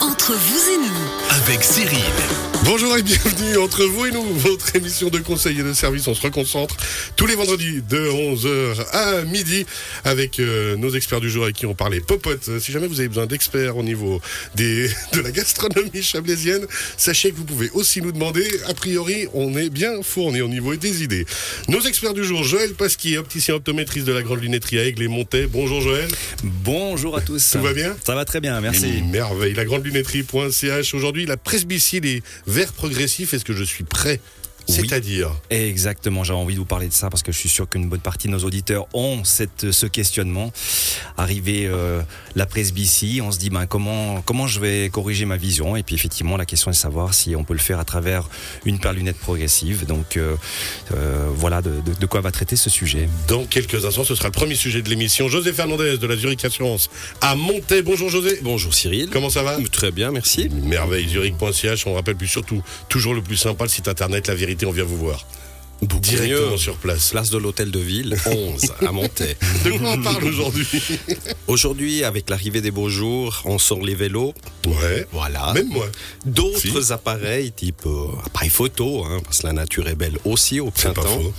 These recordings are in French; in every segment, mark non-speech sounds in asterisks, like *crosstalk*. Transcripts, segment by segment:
Entre vous et nous, avec Cyril. Bonjour et bienvenue entre vous et nous, votre émission de conseil et de service. On se reconcentre tous les vendredis de 11h à midi avec euh, nos experts du jour avec qui on parlait popote. Si jamais vous avez besoin d'experts au niveau des, *laughs* de la gastronomie chablaisienne, sachez que vous pouvez aussi nous demander. A priori, on est bien fourni au niveau des idées. Nos experts du jour, Joël Pasquier, opticien optométriste de la Grande Lunetterie à Aigle et Montais. Bonjour Joël. Bonjour à tous. Tout va bien? Ça va très bien, merci. Une merveille. La grande lunetterie.ch. Aujourd'hui, la presbytie, les verres progressifs. Est-ce que je suis prêt Oui. C'est-à-dire Exactement, j'avais envie de vous parler de ça parce que je suis sûr qu'une bonne partie de nos auditeurs ont cette, ce questionnement. Arrivé euh, la presbytie, on se dit ben, comment, comment je vais corriger ma vision? Et puis effectivement, la question est de savoir si on peut le faire à travers une paire de lunettes progressive. Donc euh, euh, voilà de, de- de quoi va traiter ce sujet. Dans quelques instants, ce sera le premier sujet de l'émission. José Fernandez de la Zurich Assurance à Montais. Bonjour José. Bonjour Cyril. Comment ça va? Très bien, merci. Merveille, Zurich.ch. On rappelle plus surtout, toujours le plus sympa, le site internet La Vérité, on vient vous voir. Beaucoup Directement mieux. sur place. Place de l'hôtel de ville, *laughs* 11, à Montais. De quoi on parle aujourd'hui? Aujourd'hui, avec l'arrivée des beaux jours, on sort les vélos. Ouais. Voilà. Même moi. D'autres appareils, type euh, appareil photo, hein, parce que la nature est belle aussi au pas printemps. faux.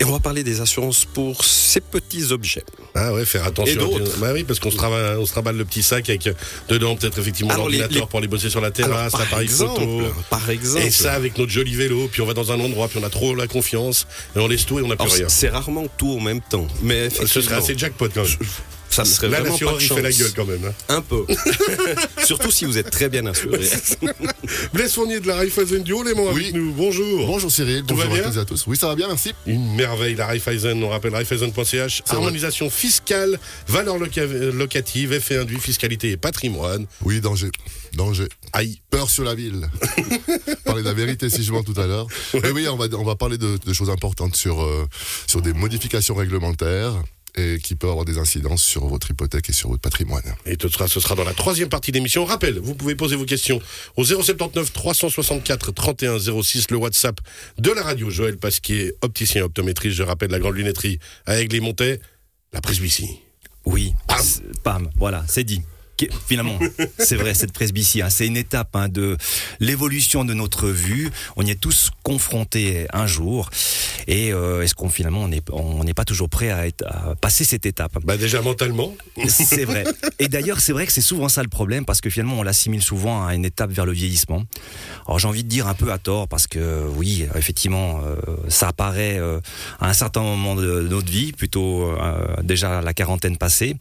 Et on va parler des assurances pour ces petits objets. Ah ouais, faire attention. Et d'autres. Bah oui, parce qu'on se travaille, on se le petit sac avec euh, dedans peut-être effectivement l'ordinateur les- pour aller bosser sur la terrasse, l'appareil exemple, photo. par exemple. Et ça avec notre joli vélo, puis on va dans un endroit, puis on a trop la confiance, et on laisse tout et on n'a plus Alors, rien. c'est rarement tout en même temps. Mais Ce serait assez jackpot quand même. Ça ne serait Là, vraiment pas de il fait la chance. gueule quand même. hein. Un peu. *laughs* Surtout si vous êtes très bien assuré. *laughs* Blaise Fournier de la Raiffeisen du Haut-Léman Oui. avec nous. Bonjour. Bonjour Cyril, Tout va bonjour à bien toutes et à tous. Oui, ça va bien, merci. Une merveille, la Raiffeisen, on rappelle Raiffeisen.ch, harmonisation fiscale, valeur loca- locative, effet induit, fiscalité et patrimoine. Oui, danger. Danger. Aïe. Peur sur la ville. *laughs* parler de la vérité si je mens tout à l'heure. Mais oui, on va, on va parler de, de choses importantes sur, euh, sur des modifications réglementaires et qui peuvent avoir des incidences sur votre hypothèque et sur votre patrimoine. Et ce sera, ce sera dans la troisième partie d'émission. Rappel, vous pouvez poser vos questions au 079 364 31 06, le WhatsApp de la radio. Joël Pasquier, opticien optométriste, je rappelle la grande lunetterie à Aigle et Montais, la presbytie. Oui, Pam. pam, voilà, c'est dit. Finalement, *laughs* c'est vrai, cette presbytie, hein, c'est une étape hein, de l'évolution de notre vue. On y est tous confrontés un jour. Et euh, est-ce qu'on finalement on n'est on n'est pas toujours prêt à, être, à passer cette étape? Bah déjà mentalement. C'est vrai. Et d'ailleurs, c'est vrai que c'est souvent ça le problème parce que finalement, on l'assimile souvent à une étape vers le vieillissement. Alors, j'ai envie de dire un peu à tort parce que oui, effectivement, euh, ça apparaît euh, à un certain moment de notre vie, plutôt déjà la quarantaine passée.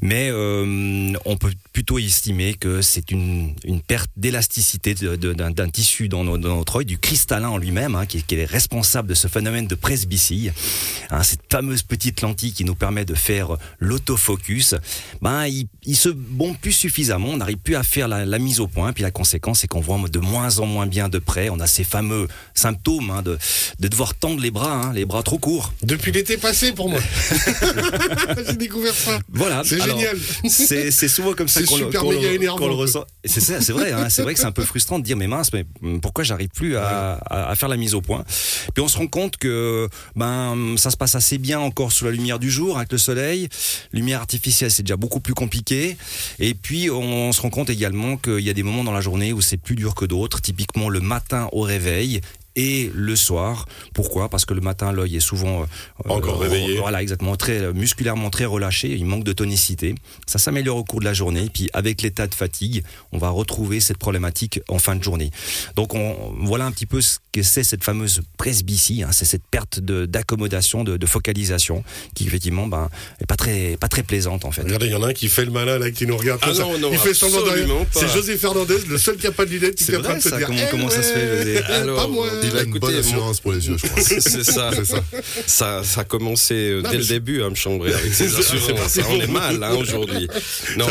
Mais on peut plutôt estimer que c'est une, une perte d'élasticité d'un tissu dans, nos- dans notre œil, du cristallin en lui-même, hein, qui, qui est responsable de ce phénomène de presbytie. Hein, cette fameuse petite lentille qui nous permet de faire l'autofocus, ben, il, il se bombe plus suffisamment, on n'arrive plus à faire la, la mise au point, puis la conséquence c'est qu'on voit de moins en moins bien de près, on a ces fameux symptômes hein, de, de devoir tendre les bras, les bras trop courts. Depuis l'été passé pour moi. *laughs* J'ai découvert ça. Voilà. C'est génial. C'est c'est souvent comme ça C'est qu'on le, le- le ressent. Ça, c'est vrai. hein, c'est vrai que c'est un peu frustrant de dire mais mince, mais pourquoi j'arrive plus à, à- à faire la mise au point? Puis on se rend compte que ben ça se passe assez bien encore sous la lumière du jour avec le soleil. Lumière artificielle, c'est déjà beaucoup plus compliqué. Et puis on se rend compte également qu'il y a des moments dans la journée où c'est plus dur que d'autres. Typiquement le matin au réveil. Et le soir, pourquoi? Parce que le matin, l'œil est souvent euh, Encore réveillé. Voilà, exactement, très euh, musculairement très relâché. Il manque de tonicité. Ça s'améliore au cours de la journée. Puis avec l'état de fatigue, on va retrouver cette problématique en fin de journée. Donc on, voilà un petit peu ce que c'est cette fameuse presbytie. hein. c'est cette perte de- d'accommodation, de, de focalisation, qui effectivement, ben, est pas très, pas très plaisante en fait. Regardez, il y en a un qui fait le malin là, qui nous regarde Ah non, non, il fait semblant. C'est José Fernandez, le seul qui a pas de lunettes, qui C'est est en train vrai, de se dire comment- eh comment ça se fait, José? pas moi. Il a une Écoutez, bonne moi- assurance pour les yeux, je crois. *laughs* C'est ça. C'est ça. Ça, ça a commencé euh, Non, dès le début à me chambrer avec *laughs* ces assurances. On est mal hein, aujourd'hui. *laughs* Non,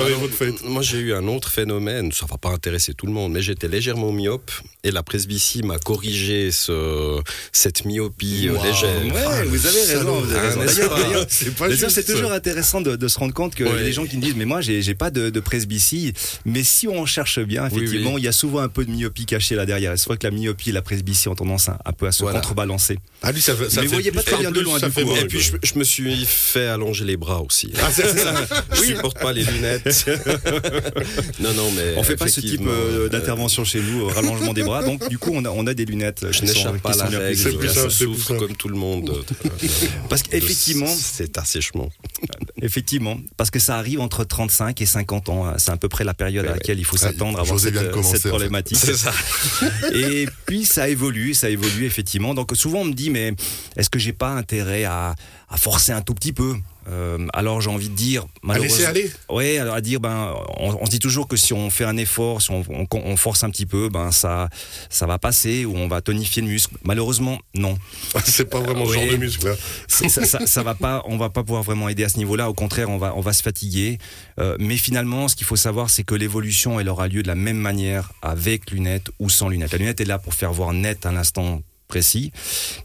moi j'ai eu un autre phénomène, ça va pas intéresser tout le monde, mais j'étais légèrement myope et la presbytie m'a corrigé ce, cette myopie euh, Wow. légère. Ouais, vous avez raison. Vous avez Ah, raison. n'est-ce D'ailleurs, C'est toujours intéressant de, de se rendre compte que Ouais. les gens qui me disent mais moi j'ai pas de, de presbytie mais si on cherche bien effectivement oui. il y a souvent un peu de myopie cachée là derrière c'est vrai que la myopie et la presbytie ont tendance un, un peu à se Voilà. contrebalancer. Ah, lui, ça, fait- ça Mais vous voyez pas très bien de loin, du coup, moins, hein. Et puis je, je me suis fait allonger les bras aussi. Ah, c'est c'est ça. *laughs* Je supporte pas les lunettes. *laughs* non, non, mais. On fait pas ce type euh, euh, d'intervention chez nous, euh, rallongement des bras. Donc du coup, on a, on a des lunettes. Je sont- n'échappe pas à la règle. C'est plus je c'est souffre comme tout le monde. de- *laughs* Parce qu'effectivement, Cet assèchement. effectivement, parce que ça arrive entre 35 et 50 ans. hein. C'est à peu près la période à Ouais, laquelle il faut s'attendre à avoir cette, problématique. C'est ça. Et puis ça évolue, ça évolue effectivement. Donc souvent on me dit mais est-ce que j'ai pas intérêt à, forcer un tout petit peu? Euh, Alors j'ai envie de dire À laisser malheureusement. aller. Ouais, alors à dire ben on, on se dit toujours que si on fait un effort, si on, on- on force un petit peu, ben ça ça va passer ou on va tonifier le muscle. Malheureusement non. *laughs* C'est pas vraiment ce genre Oui. de muscle, ça, ça, ça va pas, on va pas pouvoir vraiment aider à ce niveau-là. Au contraire, on va, on va se fatiguer. Euh, mais finalement, ce qu'il faut savoir, c'est que l'évolution, elle aura lieu de la même manière avec lunettes ou sans lunettes. La lunette est là pour faire voir net à l'instant précis,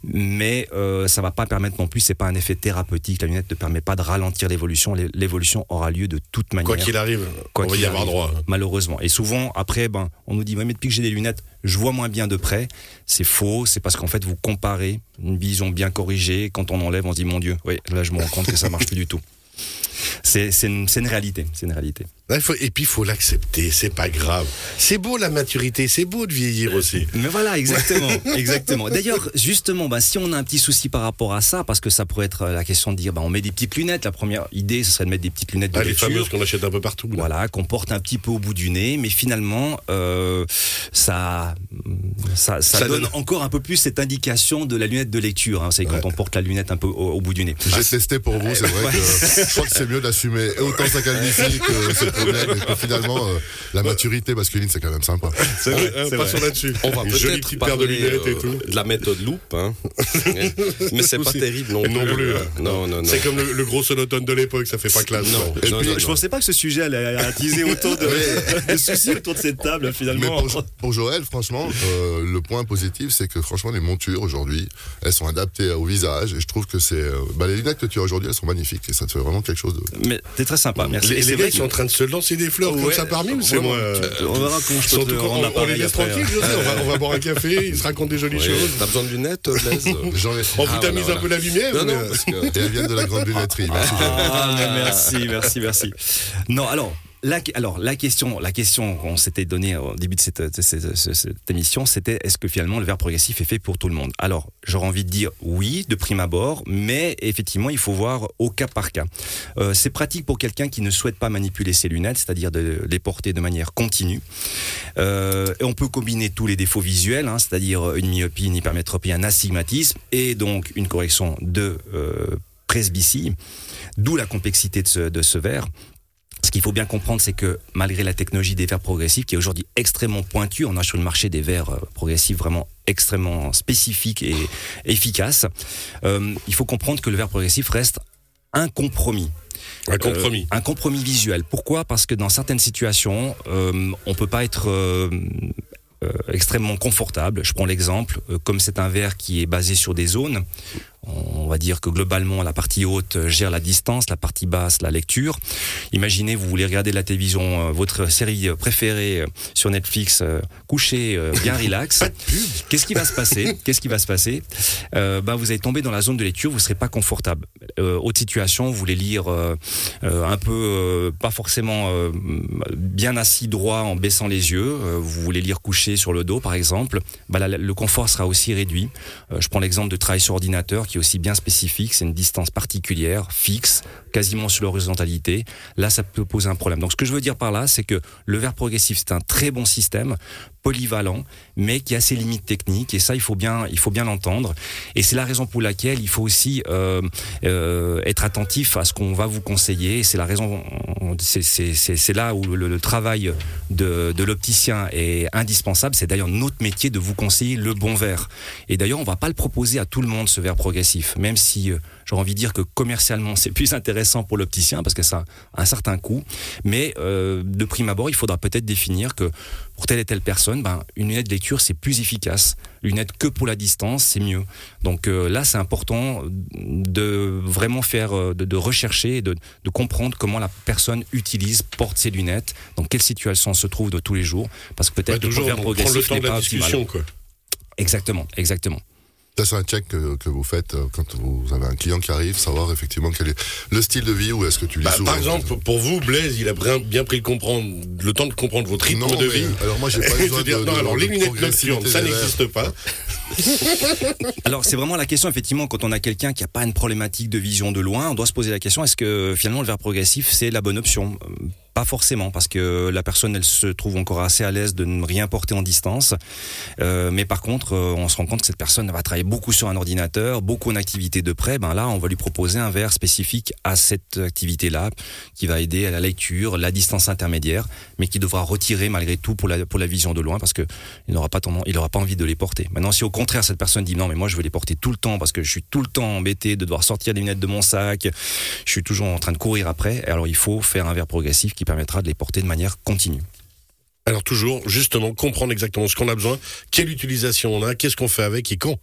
mais euh, ça va pas permettre non plus. C'est pas un effet thérapeutique. La lunette ne permet pas de ralentir l'évolution. L'é- L'évolution aura lieu de toute manière Quoi qu'il arrive, Quoi on va y avoir droit. malheureusement. Et souvent, après, ben, on nous dit, mais depuis que j'ai des lunettes, je vois moins bien de près. C'est faux, c'est parce qu'en fait, vous comparez une vision bien corrigée. Quand on enlève, on se dit, mon Dieu, oui, là, je me rends compte que ça marche plus du tout. C'est c'est une, c'est une réalité, c'est une réalité. Là, il faut- et puis, il faut l'accepter, c'est pas grave. C'est beau la maturité, c'est beau de vieillir aussi. *laughs* Mais voilà, exactement, exactement. D'ailleurs, justement, ben, si on a un petit souci par rapport à ça, parce que ça pourrait être la question de dire, ben, on met des petites lunettes. La première idée, ce serait de mettre des petites lunettes de Ah, les lecture. fameuses qu'on achète un peu partout. là. Voilà, qu'on porte un petit peu au bout du nez, mais finalement, euh, ça, ça, ça, Ça donne, donne- encore un peu plus cette indication de la lunette de lecture. Hein. C'est quand on porte la lunette un peu au, au bout du nez. J'ai testé pour vous, c'est vrai que je crois que c'est mieux d'assumer autant sa calvitie que *laughs* et finalement euh, la maturité masculine c'est quand même sympa. C'est vrai, hein, passons là-dessus. On va peut-être paire de parler lunettes et euh, tout. de la méthode loupe, hein. *laughs* mais c'est pas terrible non Et plus. non plus, euh, hein. Non, non, non. C'est comme le, le gros sonotone de l'époque, ça fait pas classe. Non, quoi. Et non, puis, non, Je pensais pas que ce sujet allait attiser autant de, *laughs* de soucis autour de cette table, Mais finalement. pour, pour Joël, franchement, euh, le point positif, c'est que franchement, les montures aujourd'hui, elles sont adaptées au visage et je trouve que c'est. euh, bah, les lunettes que tu as aujourd'hui, elles sont magnifiques et ça te fait vraiment quelque chose de. Mais t'es très sympa, merci. Les, Et les ils sont en train de se lancer des fleurs comme Ouais, ça parmi ou c'est moi euh, on verra comment je peux Surtout te quand rendre on, on les laisse tranquilles, José, on va, on va boire un café, ils se racontent des jolies Oui, choses. T'as besoin de lunettes, Blaise *laughs* J'en ai- On Ah, vous tamise voilà, un voilà. peu la lumière Non, non, euh, parce que. Et elles viennent de la grande lunetterie. Ah, merci, merci, merci. Non, alors. Alors la question, la question qu'on s'était donnée au début de cette, émission, c'était est-ce que finalement le verre progressif est fait pour tout le monde? Alors j'aurais envie de dire oui de prime abord, mais effectivement il faut voir au cas par cas. Euh, c'est pratique pour quelqu'un qui ne souhaite pas manipuler ses lunettes, c'est-à-dire de les porter de manière continue. Euh, et on peut combiner tous les défauts visuels, hein, c'est-à-dire une myopie, une hypermétropie, un astigmatisme et donc une correction de euh, presbytie, d'où la complexité de ce verre. Ce qu'il faut bien comprendre, c'est que malgré la technologie des verres progressifs, qui est aujourd'hui extrêmement pointue, on a sur le marché des verres euh, progressifs vraiment extrêmement spécifiques et efficaces. Euh, il faut comprendre que le verre progressif reste un compromis. un compromis. Euh, un compromis visuel. Pourquoi? Parce que dans certaines situations, euh, on peut pas être extrêmement confortable. Je prends l'exemple, comme c'est un verre qui est basé sur des zones, on va dire que globalement la partie haute gère la distance, la partie basse la lecture. Imaginez, vous voulez regarder la télévision, euh, votre série préférée euh, sur Netflix, euh, couché, bien *laughs* relax. Qu'est-ce qui va se passer *laughs* Qu'est-ce qui va se passer euh, ben, Vous allez tomber dans la zone de lecture, vous serez pas confortable. Euh, autre situation, vous voulez lire euh, un peu, pas forcément bien assis droit en baissant les yeux, vous voulez lire couché sur le dos par exemple, ben, là, le confort sera aussi réduit. Je prends l'exemple de travail sur ordinateur qui est aussi bien spécifique, c'est une distance particulière, fixe, quasiment sur l'horizontalité. Là, ça peut poser un problème. Donc ce que je veux dire par là, c'est que le verre progressif, c'est un très bon système, polyvalent, mais qui a ses limites techniques, et ça, il faut bien, il faut bien l'entendre. Et c'est la raison pour laquelle il faut aussi euh, euh, être attentif à ce qu'on va vous conseiller. C'est la raison, c'est- là où le, le travail de, de l'opticien est indispensable. C'est d'ailleurs notre métier de vous conseiller le bon verre. Et d'ailleurs, on va pas le proposer à tout le monde ce verre progressif, même si j'aurais envie de dire que commercialement c'est plus intéressant pour l'opticien parce que ça a un certain coût. Mais euh, de prime abord, il faudra peut-être définir que pour telle et telle personne, ben, une lunette de lecture c'est plus efficace. Une lunette que pour la distance, c'est mieux. Donc euh, là, c'est important de vraiment faire, euh, de, de rechercher, et de, de comprendre comment la personne utilise, porte ses lunettes, dans quelle situation elle se trouve de tous les jours, parce que Ouais, peut-être le toujours le progressif n'est pas optimal. discussion, quoi. Exactement, exactement. Ça, c'est un check que, que vous faites euh, quand vous avez un client qui arrive, savoir effectivement quel est le style de vie ou est-ce que tu lis Bah, souvent par exemple, pour vous, Blaise, il a bien, pris le, comprendre, le temps de comprendre votre rythme non, de mais, vie. alors moi j'ai pas *laughs* besoin dire, de, non, de- alors de les lunettes nocturnes, ça n'existe pas. *laughs* Alors c'est vraiment la question effectivement quand on a quelqu'un qui n'a pas une problématique de vision de loin, on doit se poser la question est-ce que finalement le verre progressif c'est la bonne option? Pas forcément parce que la personne elle se trouve encore assez à l'aise de ne rien porter en distance, Euh, mais par contre euh, on se rend compte que cette personne va travailler beaucoup sur un ordinateur, beaucoup en activité de près. Ben là on va lui proposer un verre spécifique à cette activité là qui va aider à la lecture, la distance intermédiaire, mais qui devra retirer malgré tout pour la pour la vision de loin parce que il n'aura pas il n'aura pas envie de les porter. Maintenant, si au contraire cette personne dit non, mais moi je veux les porter tout le temps parce que je suis tout le temps embêté de devoir sortir les lunettes de mon sac, je suis toujours en train de courir après. Alors il faut faire un verre progressif qui permettra de les porter de manière continue. Alors toujours, justement, comprendre exactement ce qu'on a besoin, quelle utilisation on a, qu'est-ce qu'on fait avec et quand.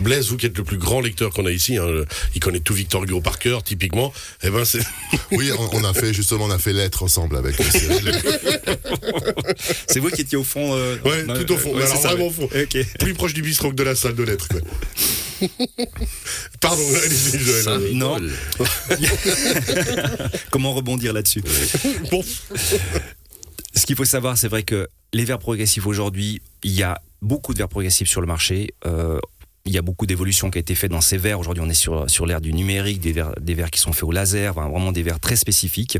Blaise, vous qui êtes le plus grand lecteur qu'on a ici, hein, il connaît tout Victor Hugo par cœur, typiquement. Eh ben, c'est *laughs* Oui, on, a fait justement, on a fait lettres ensemble avec. *laughs* C'est vous qui étiez au fond. euh, Ouais, dans- tout au fond. ouais, Alors, ça, vraiment au fond. Plus proche du bistrot que de la salle de lettres. quoi. *laughs* *laughs* Pardon, *laughs* allez-y, Joël. Ça. Non. *laughs* Comment rebondir là-dessus Bon, Ce qu'il faut savoir, c'est vrai que les verres progressifs aujourd'hui, il y a beaucoup de verres progressifs sur le marché. Euh, il y a beaucoup d'évolutions qui a été faites dans ces verres. Aujourd'hui, on est sur, sur l'ère du numérique, des verres, des verres qui sont faits au laser, vraiment des verres très spécifiques.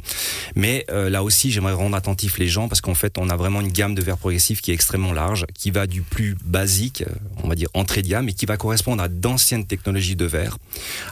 Mais euh, là aussi, j'aimerais rendre attentif les gens parce qu'en fait, on a vraiment une gamme de verres progressifs qui est extrêmement large, qui va du plus basique, euh, on va dire entrée de gamme, et qui va correspondre à d'anciennes technologies de verre,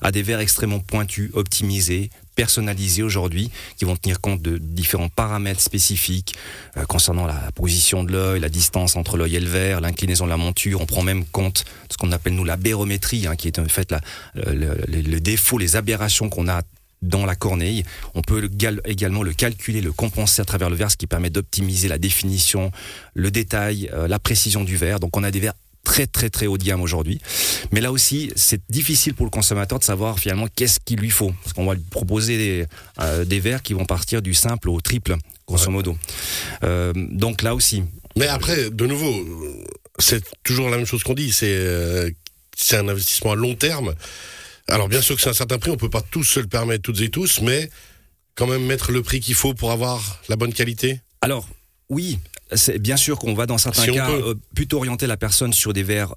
à des verres extrêmement pointus, optimisés, personnalisés aujourd'hui, qui vont tenir compte de différents paramètres spécifiques euh, concernant la position de l'œil, la distance entre l'œil et le verre, l'inclinaison de la monture. On prend même compte de ce qu'on appelle nous la bérométrie, hein, qui est en fait le, défaut, les aberrations qu'on a dans la corneille. On peut le gal- également le calculer, le compenser à travers le verre, ce qui permet d'optimiser la définition, le détail, euh, la précision du verre. Donc on a des verres très très très haut de gamme aujourd'hui. Mais là aussi, c'est difficile pour le consommateur de savoir finalement qu'est-ce qu'il lui faut. Parce qu'on va lui proposer des, euh, des verres qui vont partir du simple au triple, grosso modo. Euh, donc là aussi, mais après, de nouveau, c'est toujours la même chose qu'on dit. C'est euh, un investissement à long terme. Alors bien sûr que c'est un certain prix, on peut pas tous se le permettre toutes et tous, mais quand même mettre le prix qu'il faut pour avoir la bonne qualité. Alors, oui, bien sûr qu'on va dans certains Si cas peut. euh, plutôt orienter la personne sur des verres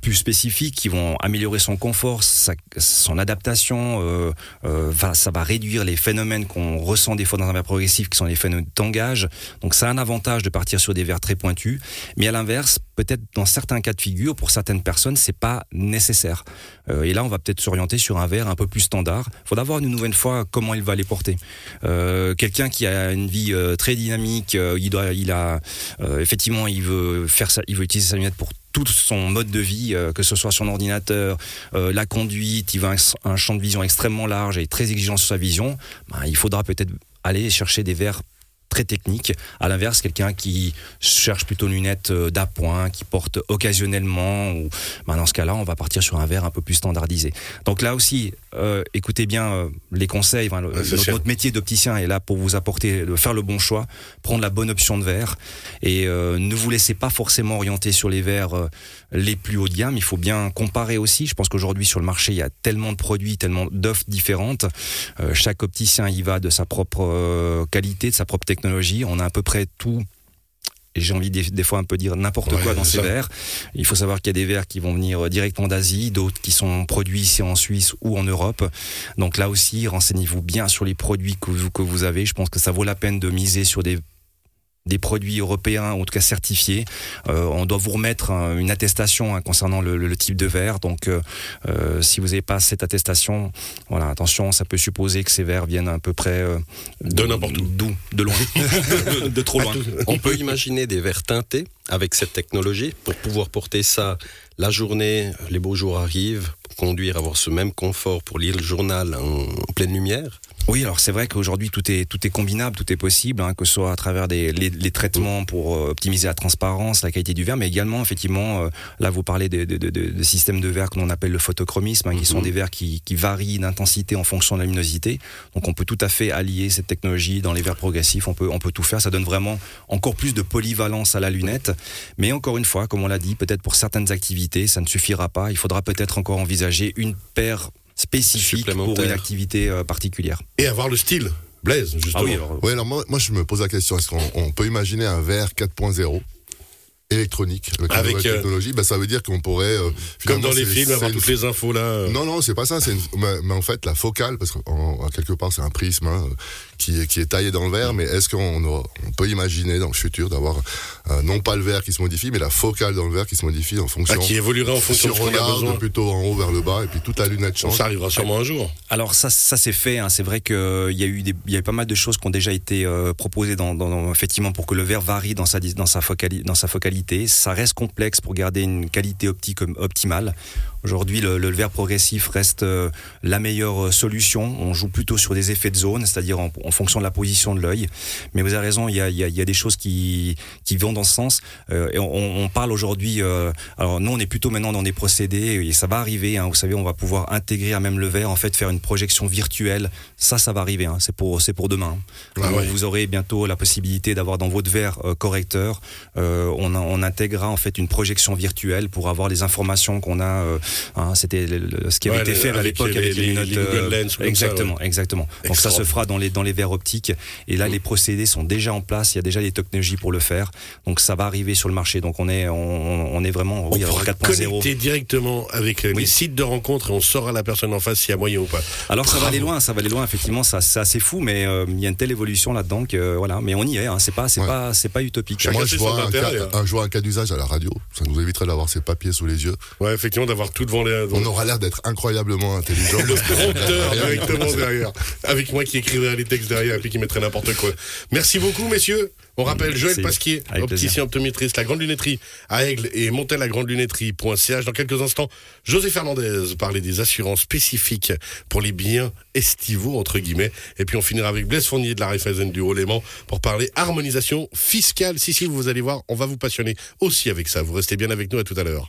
plus spécifiques qui vont améliorer son confort, son adaptation. euh, euh, ça va réduire les phénomènes qu'on ressent des fois dans un verre progressif, qui sont les phénomènes de tangage. Donc, ça a un avantage de partir sur des verres très pointus. Mais à l'inverse, peut-être dans certains cas de figure, pour certaines personnes, c'est pas nécessaire. Euh, et là, on va peut-être s'orienter sur un verre un peu plus standard. Il faudra voir une nouvelle fois comment il va les porter. Quelqu'un qui a une vie très dynamique, il doit, il a effectivement, il veut faire ça, il veut utiliser sa lunette pour tout son mode de vie, euh, que ce soit son ordinateur, euh, la conduite, il un, un champ de vision extrêmement large et très exigeant sur sa vision. Ben, il faudra peut-être aller chercher des verres très techniques. À l'inverse, quelqu'un qui cherche plutôt une lunette euh, d'appoint, qui porte occasionnellement, ou ben, dans ce cas-là, on va partir sur un verre un peu plus standardisé. Donc là aussi, euh, écoutez bien euh, les conseils. Enfin, le- Ouais, notre, métier d'opticien est là pour vous apporter, de faire le bon choix, prendre la bonne option de verre, et euh, ne vous laissez pas forcément orienter sur les verres euh, les plus haut de gamme. Il faut bien comparer aussi. Je pense qu'aujourd'hui sur le marché, il y a tellement de produits, tellement d'offres différentes. Euh, chaque opticien y va de sa propre qualité, de sa propre technologie. On a à peu près tout. J'ai envie des, des fois un peu dire n'importe Ouais, quoi dans ces ça. verres. Il faut savoir qu'il y a des verres qui vont venir euh, directement d'Asie, d'autres qui sont produits ici en Suisse ou en Europe. Donc là aussi, renseignez-vous bien sur les produits que vous, que vous avez. Je pense que ça vaut la peine de miser sur des des produits européens, ou en tout cas certifiés. Euh, on doit vous remettre hein, une attestation hein, concernant le, le- le type de verre. Donc, euh, euh, si vous n'avez pas cette attestation, voilà, attention, ça peut supposer que ces verres viennent à peu près euh, De n'importe où. d'où, de loin, *laughs* de, de trop loin. On peut imaginer des verres teintés avec cette technologie pour pouvoir porter ça la journée, les beaux jours arrivent, conduire, avoir ce même confort pour lire le journal en, pleine lumière. Oui, alors c'est vrai qu'aujourd'hui tout est tout est combinable, tout est possible, hein, que ce soit à travers des les, les traitements pour euh, optimiser la transparence, la qualité du verre, mais également effectivement euh, là vous parlez de, de, de, de systèmes de verre que l'on appelle le photochromisme, hein, qui sont des verres qui, qui varient d'intensité en fonction de la luminosité. Donc on peut tout à fait allier cette technologie dans les verres progressifs. On peut on peut tout faire. Ça donne vraiment encore plus de polyvalence à la lunette. Mais encore une fois, comme on l'a dit, peut-être pour certaines activités, ça ne suffira pas. Il faudra peut-être encore envisager une paire spécifique pour une activité euh, particulière. Et avoir le style. Blaise, justement. Ah oui, alors, Oui, alors moi, moi, je me pose la question, est-ce qu'on on peut imaginer un verre 4.0 électronique avec, Avec, nouvelle euh, technologie ben, Ça veut dire qu'on pourrait... euh, Comme dans les films, avoir toutes les infos là. euh. Non, non, c'est pas ça. C'est une- mais, mais en fait, la focale, parce qu'en quelque part, c'est un prisme hein, qui, est, qui est taillé dans le verre, mais est-ce qu'on on peut imaginer dans le futur d'avoir euh, non pas le verre qui se modifie, mais la focale dans le verre qui se modifie en Ah, fonction... qui évoluera en si fonction on de ce qu'on a besoin. plutôt en haut vers le bas, et puis toute la lunette change. ça arrivera sûrement un jour. Alors ça, ça c'est fait. Hein. C'est vrai qu'il y a eu des, il y a eu pas mal de choses qui ont déjà été euh, proposées dans, dans- dans- effectivement pour que le verre varie dans sa dans sa focali- dans sa Ça reste complexe pour garder une qualité optique optimale. Aujourd'hui, le, le verre progressif reste euh, la meilleure euh, solution. On joue plutôt sur des effets de zone, c'est-à-dire en, en fonction de la position de l'œil. Mais vous avez raison, il y a, y a- y a des choses qui, qui vont dans ce sens. Euh, et on, on parle aujourd'hui. euh, alors nous, on est plutôt maintenant dans des procédés et ça va arriver. Hein, vous savez, on va pouvoir intégrer à même le verre, en fait, faire une projection virtuelle. Ça, ça va arriver. Hein, c'est pour, c'est pour demain. Ah Donc, ouais. Vous aurez bientôt la possibilité d'avoir dans votre verre euh, correcteur. euh, on, a- on intégrera en fait une projection virtuelle pour avoir les informations qu'on a. hein, C'était ce qui avait Ouais, été fait à avec l'époque les- avec les- les, lunettes, les Google Lens ou comme ça, exactement, exactement. Donc ça se fera dans les dans les verres optiques. Et là, les procédés sont déjà en place. Il y a déjà les technologies pour le faire. Donc ça va arriver sur le marché. Donc on est on, on est vraiment oui, on pourra 4.0. connecter directement avec euh, les Oui. sites de rencontres et on saura la personne en face s'il y a moyen ou pas. Alors ça va aller loin, ça va aller loin. Effectivement, ça c'est assez fou, mais euh, il y a une telle évolution là-dedans que euh, voilà. Mais on y est. Hein, c'est pas c'est Ouais. pas c'est pas utopique. Chacun Moi, sait je vois, un intérêt, cas, hein. un, je vois un cas d'usage à la radio. Ça nous éviterait d'avoir ces papiers sous les yeux. Ouais, effectivement, d'avoir tout devant les. On aura l'air d'être incroyablement intelligent. le prompteur *laughs* directement derrière. Avec moi qui écrirai les textes derrière et puis qui mettrait n'importe quoi. Merci beaucoup, messieurs. On rappelle Joël Merci. Pasquier, Avec opticien plaisir. optométriste, la grande lunetterie à Aigle et montelagrandelunetterie.ch. Dans quelques instants, José Fernandez parlait des assurances spécifiques pour les biens estivaux, entre guillemets. Et puis on finira avec Blaise Fournier de la Raiffeisen du Haut-Léman pour parler harmonisation fiscale. Si, si, vous allez voir, on va vous passionner aussi avec ça. Vous restez bien avec nous à tout à l'heure.